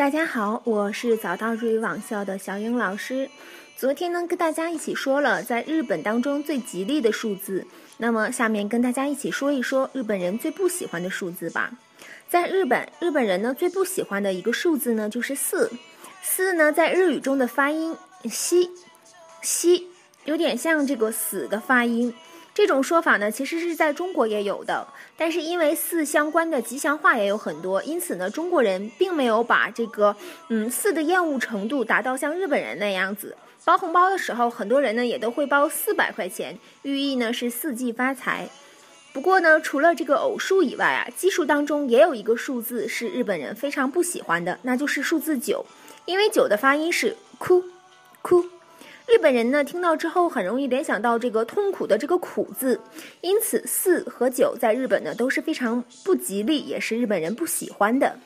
大家好，我是早到日语网校的小英老师。昨天呢，跟大家一起说了在日本当中最吉利的数字。那么下面跟大家一起说一说日本人最不喜欢的数字吧。在日本，日本人呢最不喜欢的一个数字呢就是四。四呢在日语中的发音西西，有点像这个死的发音。这种说法呢，其实是在中国也有的，但是因为四相关的吉祥话也有很多，因此呢，中国人并没有把这个嗯四的厌恶程度达到像日本人那样子。包红包的时候，很多人呢也都会包四百块钱，寓意呢是四季发财。不过呢，除了这个偶数以外啊，奇数当中也有一个数字是日本人非常不喜欢的，那就是数字九，因为九的发音是哭哭。日本人呢听到之后很容易联想到这个痛苦的这个苦字，因此四和九在日本呢都是非常不吉利，也是日本人不喜欢的。